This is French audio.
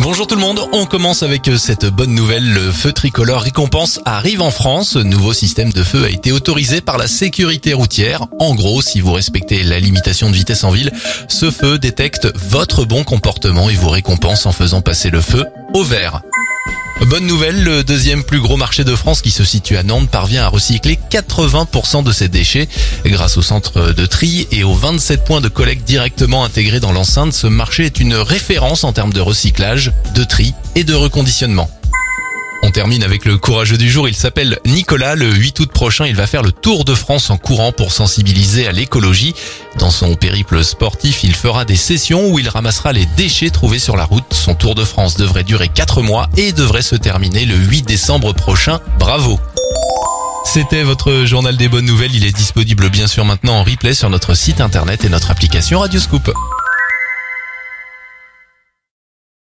Bonjour tout le monde, on commence avec euh, cette bonne nouvelle. Le feu tricolore récompense arrive en France. Ce nouveau système de feu a été autorisé par la sécurité routière. En gros, si vous respectez la limitation de vitesse en ville, ce feu détecte votre bon comportement et vous récompense en faisant passer le feu au vert. Bonne nouvelle, le deuxième plus gros marché de France qui se situe à Nantes parvient à recycler 80% de ses déchets. Grâce au centre de tri et aux 27 points de collecte directement intégrés dans l'enceinte, ce marché est une référence en termes de recyclage, de tri et de reconditionnement. On termine avec le courageux du jour. Il s'appelle Nicolas. Le 8 août prochain, il va faire le tour de France en courant pour sensibiliser à l'écologie. Dans son périple sportif, il fera des sessions où il ramassera les déchets trouvés sur la route. Son tour de France devrait durer 4 mois et devrait se terminer le 8 décembre prochain. Bravo. C'était votre journal des bonnes nouvelles. Il est disponible bien sûr maintenant en replay sur notre site internet et notre application Radioscoop.